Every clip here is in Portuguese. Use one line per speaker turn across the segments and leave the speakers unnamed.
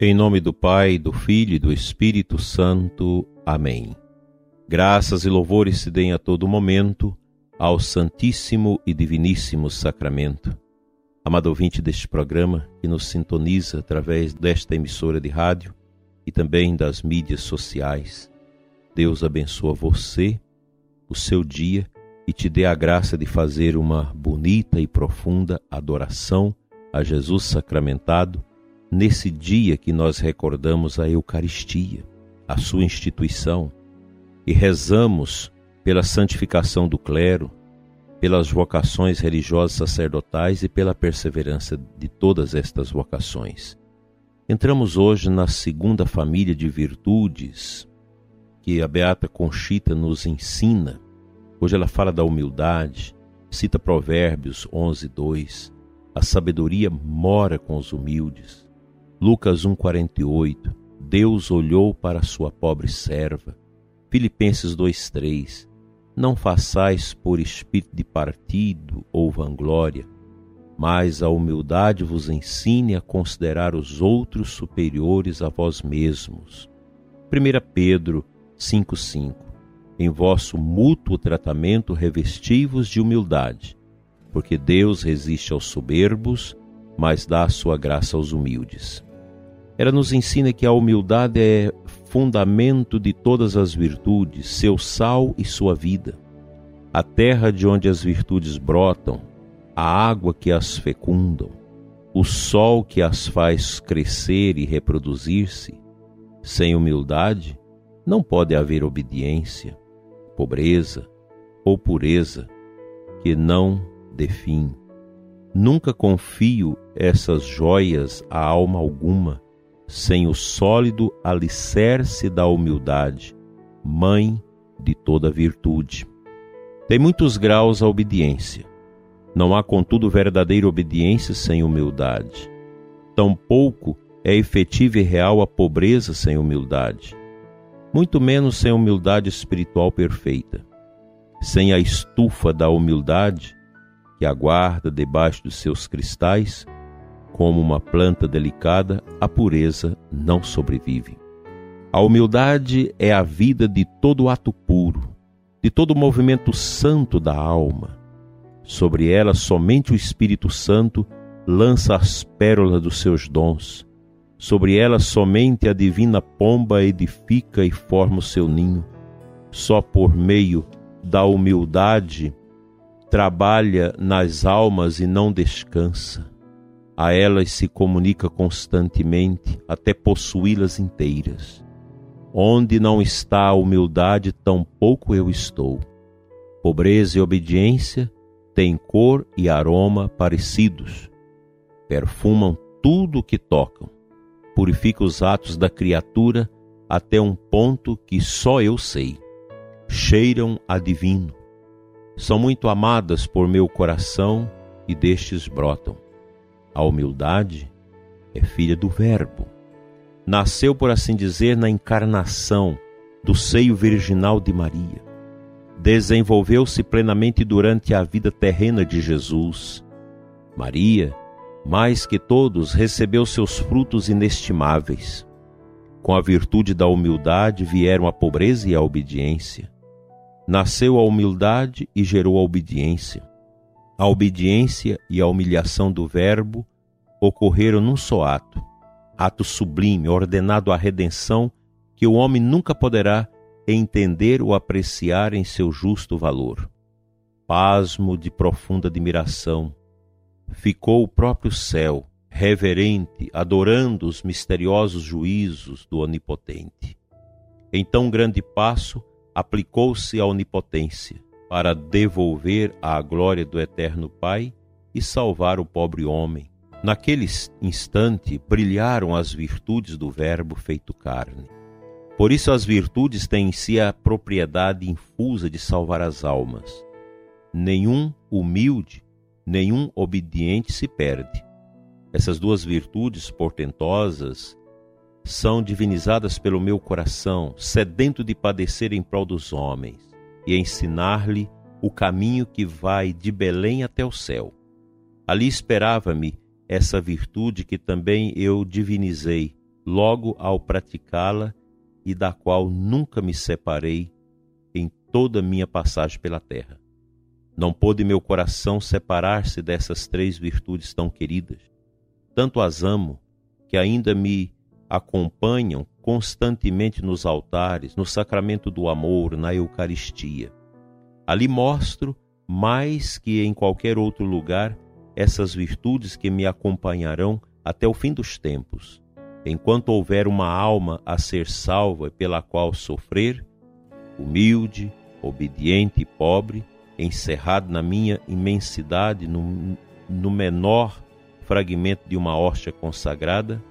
Em nome do Pai, do Filho e do Espírito Santo. Amém. Graças e louvores se deem a todo momento ao Santíssimo e Diviníssimo Sacramento. Amado ouvinte deste programa que nos sintoniza através desta emissora de rádio e também das mídias sociais. Deus abençoa você, o seu dia e te dê a graça de fazer uma bonita e profunda adoração a Jesus sacramentado nesse dia que nós recordamos a Eucaristia, a sua instituição, e rezamos pela santificação do clero, pelas vocações religiosas sacerdotais e pela perseverança de todas estas vocações. Entramos hoje na segunda família de virtudes que a Beata Conchita nos ensina. Hoje ela fala da humildade, cita Provérbios 11, 2. A sabedoria mora com os humildes. Lucas 1:48 Deus olhou para sua pobre serva. Filipenses 2:3 Não façais por espírito de partido ou vanglória, mas a humildade vos ensine a considerar os outros superiores a vós mesmos. 1 Pedro 5:5 Em vosso mútuo tratamento revestivos de humildade, porque Deus resiste aos soberbos, mas dá a sua graça aos humildes. Ela nos ensina que a humildade é fundamento de todas as virtudes, seu sal e sua vida. A terra de onde as virtudes brotam, a água que as fecundam, o sol que as faz crescer e reproduzir-se. Sem humildade, não pode haver obediência, pobreza ou pureza que não define. Nunca confio essas joias a alma alguma sem o sólido alicerce da humildade, mãe de toda virtude. Tem muitos graus a obediência. Não há, contudo, verdadeira obediência sem humildade. Tampouco é efetiva e real a pobreza sem humildade. Muito menos sem humildade espiritual perfeita. Sem a estufa da humildade, que aguarda debaixo dos seus cristais, como uma planta delicada, a pureza não sobrevive. A humildade é a vida de todo ato puro, de todo movimento santo da alma. Sobre ela somente o Espírito Santo lança as pérolas dos seus dons. Sobre ela somente a divina pomba edifica e forma o seu ninho. Só por meio da humildade trabalha nas almas e não descansa a elas se comunica constantemente até possuí-las inteiras. Onde não está a humildade, tampouco eu estou. Pobreza e obediência têm cor e aroma parecidos. Perfumam tudo o que tocam. Purifica os atos da criatura até um ponto que só eu sei. Cheiram a divino. São muito amadas por meu coração e destes brotam a humildade é filha do Verbo. Nasceu, por assim dizer, na encarnação do seio virginal de Maria. Desenvolveu-se plenamente durante a vida terrena de Jesus. Maria, mais que todos, recebeu seus frutos inestimáveis. Com a virtude da humildade vieram a pobreza e a obediência. Nasceu a humildade e gerou a obediência. A obediência e a humilhação do Verbo ocorreram num só ato, ato sublime, ordenado à redenção, que o homem nunca poderá entender ou apreciar em seu justo valor. Pasmo de profunda admiração, ficou o próprio céu, reverente, adorando os misteriosos juízos do Onipotente. Em tão grande passo, aplicou-se à onipotência para devolver à glória do Eterno Pai e salvar o pobre homem. Naquele instante brilharam as virtudes do Verbo feito carne. Por isso, as virtudes têm em si a propriedade infusa de salvar as almas. Nenhum humilde, nenhum obediente se perde. Essas duas virtudes portentosas são divinizadas pelo meu coração, sedento de padecer em prol dos homens e ensinar-lhe o caminho que vai de Belém até o céu. Ali esperava-me essa virtude que também eu divinizei, logo ao praticá-la e da qual nunca me separei em toda minha passagem pela terra. Não pôde meu coração separar-se dessas três virtudes tão queridas. Tanto as amo que ainda me acompanham constantemente nos altares, no sacramento do amor, na Eucaristia. Ali mostro, mais que em qualquer outro lugar, essas virtudes que me acompanharão até o fim dos tempos. Enquanto houver uma alma a ser salva pela qual sofrer, humilde, obediente e pobre, encerrado na minha imensidade, no, no menor fragmento de uma hóstia consagrada,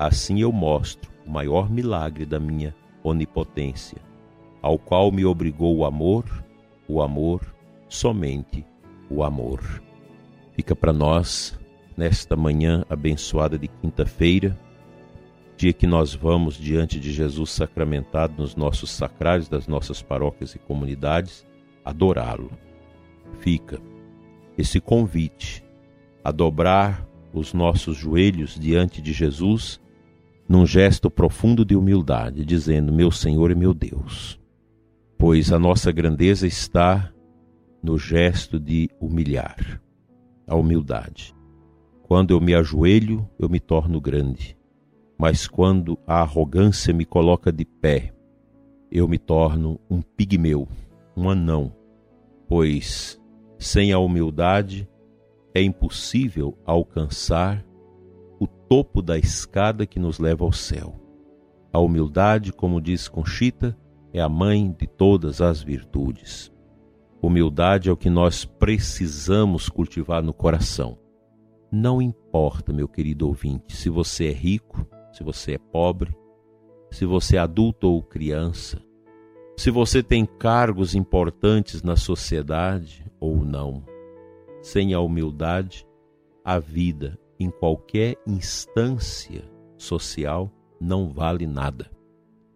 assim eu mostro o maior milagre da minha onipotência, ao qual me obrigou o amor, o amor, somente o amor. Fica para nós, nesta manhã abençoada de quinta-feira, dia que nós vamos diante de Jesus sacramentado nos nossos sacrários das nossas paróquias e comunidades, adorá-lo. Fica esse convite a dobrar os nossos joelhos diante de Jesus num gesto profundo de humildade, dizendo: Meu Senhor e meu Deus. Pois a nossa grandeza está no gesto de humilhar, a humildade. Quando eu me ajoelho, eu me torno grande, mas quando a arrogância me coloca de pé, eu me torno um pigmeu, um anão, pois sem a humildade é impossível alcançar topo da escada que nos leva ao céu. A humildade, como diz Conchita, é a mãe de todas as virtudes. Humildade é o que nós precisamos cultivar no coração. Não importa, meu querido ouvinte, se você é rico, se você é pobre, se você é adulto ou criança, se você tem cargos importantes na sociedade ou não. Sem a humildade, a vida em qualquer instância social não vale nada.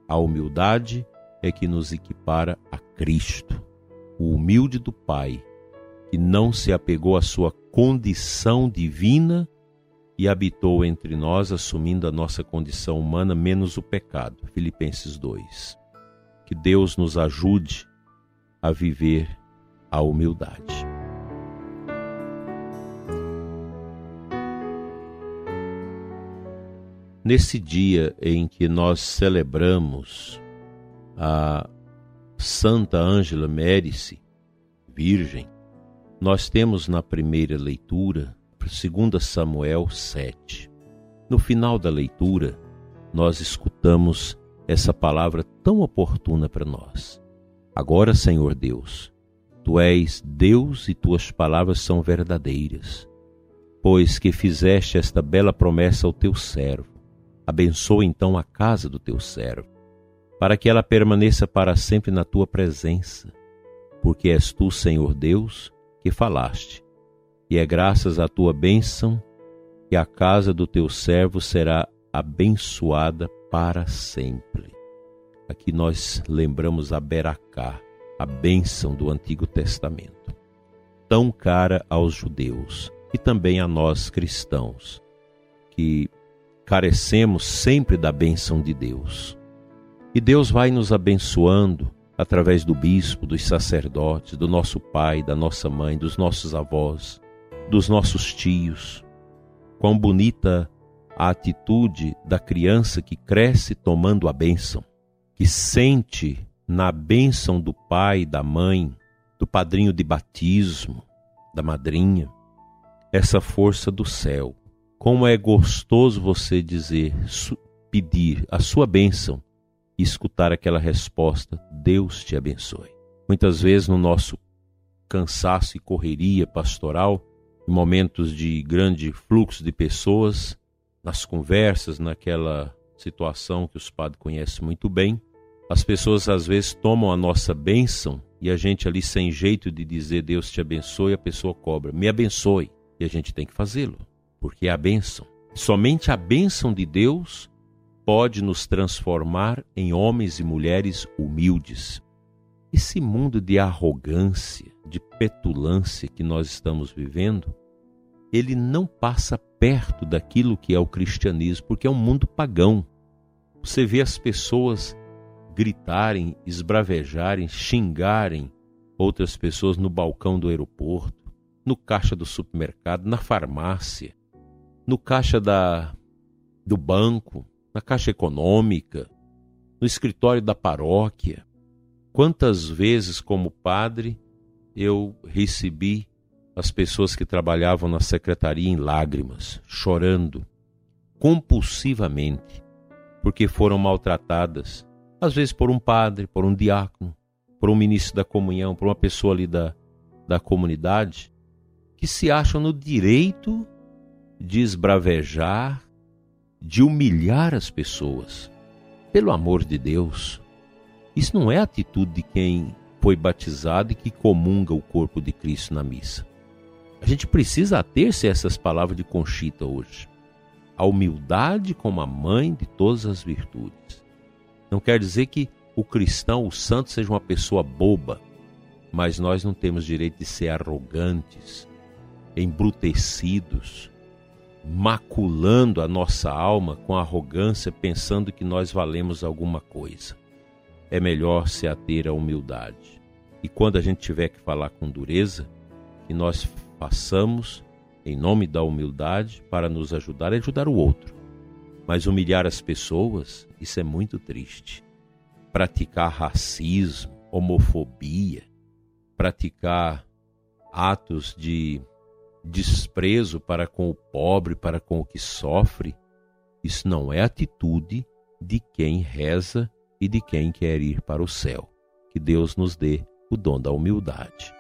A humildade é que nos equipara a Cristo, o humilde do Pai, que não se apegou à sua condição divina e habitou entre nós, assumindo a nossa condição humana menos o pecado. Filipenses 2. Que Deus nos ajude a viver a humildade. Nesse dia em que nós celebramos a Santa Ângela Mérice, Virgem, nós temos na primeira leitura, 2 Samuel 7. No final da leitura, nós escutamos essa palavra tão oportuna para nós. Agora, Senhor Deus, tu és Deus e tuas palavras são verdadeiras, pois que fizeste esta bela promessa ao teu servo Abençoa então a casa do teu servo, para que ela permaneça para sempre na tua presença, porque és tu, Senhor Deus, que falaste, e é graças à tua bênção que a casa do teu servo será abençoada para sempre. Aqui nós lembramos a Beracá, a bênção do Antigo Testamento, tão cara aos judeus e também a nós cristãos, que carecemos sempre da bênção de Deus. E Deus vai nos abençoando através do bispo, dos sacerdotes, do nosso pai, da nossa mãe, dos nossos avós, dos nossos tios. Quão bonita a atitude da criança que cresce tomando a bênção, que sente na bênção do pai, da mãe, do padrinho de batismo, da madrinha, essa força do céu como é gostoso você dizer, pedir a sua bênção e escutar aquela resposta: Deus te abençoe. Muitas vezes no nosso cansaço e correria pastoral, em momentos de grande fluxo de pessoas, nas conversas, naquela situação que os padres conhecem muito bem, as pessoas às vezes tomam a nossa bênção e a gente ali sem jeito de dizer Deus te abençoe, a pessoa cobra, me abençoe, e a gente tem que fazê-lo porque é a bênção. Somente a bênção de Deus pode nos transformar em homens e mulheres humildes. Esse mundo de arrogância, de petulância que nós estamos vivendo, ele não passa perto daquilo que é o cristianismo, porque é um mundo pagão. Você vê as pessoas gritarem, esbravejarem, xingarem outras pessoas no balcão do aeroporto, no caixa do supermercado, na farmácia, no caixa da do banco, na caixa econômica, no escritório da paróquia. Quantas vezes como padre eu recebi as pessoas que trabalhavam na secretaria em lágrimas, chorando compulsivamente, porque foram maltratadas, às vezes por um padre, por um diácono, por um ministro da comunhão, por uma pessoa ali da, da comunidade, que se acham no direito de esbravejar, de humilhar as pessoas. Pelo amor de Deus, isso não é atitude de quem foi batizado e que comunga o corpo de Cristo na missa. A gente precisa ater-se a essas palavras de Conchita hoje. A humildade como a mãe de todas as virtudes. Não quer dizer que o cristão, o santo, seja uma pessoa boba, mas nós não temos direito de ser arrogantes, embrutecidos, maculando a nossa alma com arrogância, pensando que nós valemos alguma coisa. É melhor se ater à humildade. E quando a gente tiver que falar com dureza, que nós façamos em nome da humildade para nos ajudar a ajudar o outro. Mas humilhar as pessoas, isso é muito triste. Praticar racismo, homofobia, praticar atos de desprezo para com o pobre, para com o que sofre, isso não é atitude de quem reza e de quem quer ir para o céu. Que Deus nos dê o dom da humildade.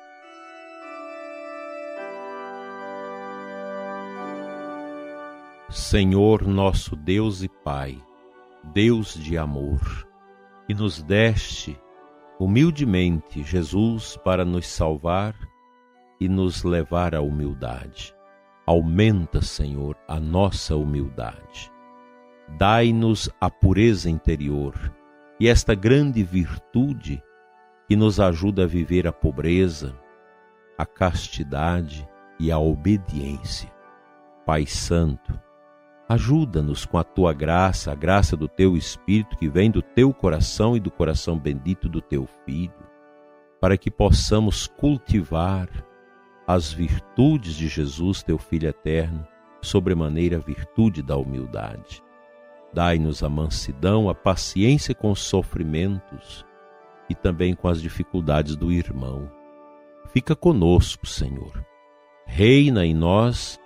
Senhor nosso Deus e Pai, Deus de amor, que nos deste humildemente Jesus para nos salvar e nos levar à humildade. Aumenta, Senhor, a nossa humildade. Dai-nos a pureza interior e esta grande virtude que nos ajuda a viver a pobreza, a castidade e a obediência. Pai Santo, Ajuda-nos com a tua graça, a graça do teu Espírito que vem do teu coração e do coração bendito do teu Filho, para que possamos cultivar as virtudes de Jesus, teu Filho eterno, sobremaneira a virtude da humildade. Dai-nos a mansidão, a paciência com os sofrimentos e também com as dificuldades do irmão. Fica conosco, Senhor. Reina em nós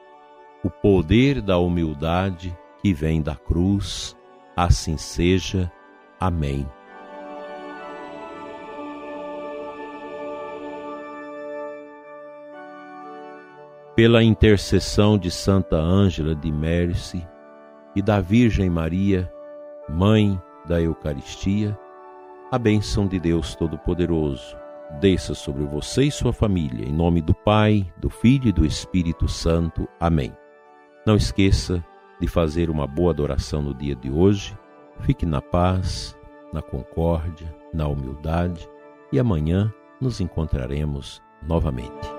o poder da humildade que vem da cruz. Assim seja. Amém. Pela intercessão de Santa Ângela de Mércy e da Virgem Maria, Mãe da Eucaristia, a bênção de Deus Todo-Poderoso desça sobre você e sua família, em nome do Pai, do Filho e do Espírito Santo. Amém. Não esqueça de fazer uma boa adoração no dia de hoje. Fique na paz, na concórdia, na humildade e amanhã nos encontraremos novamente.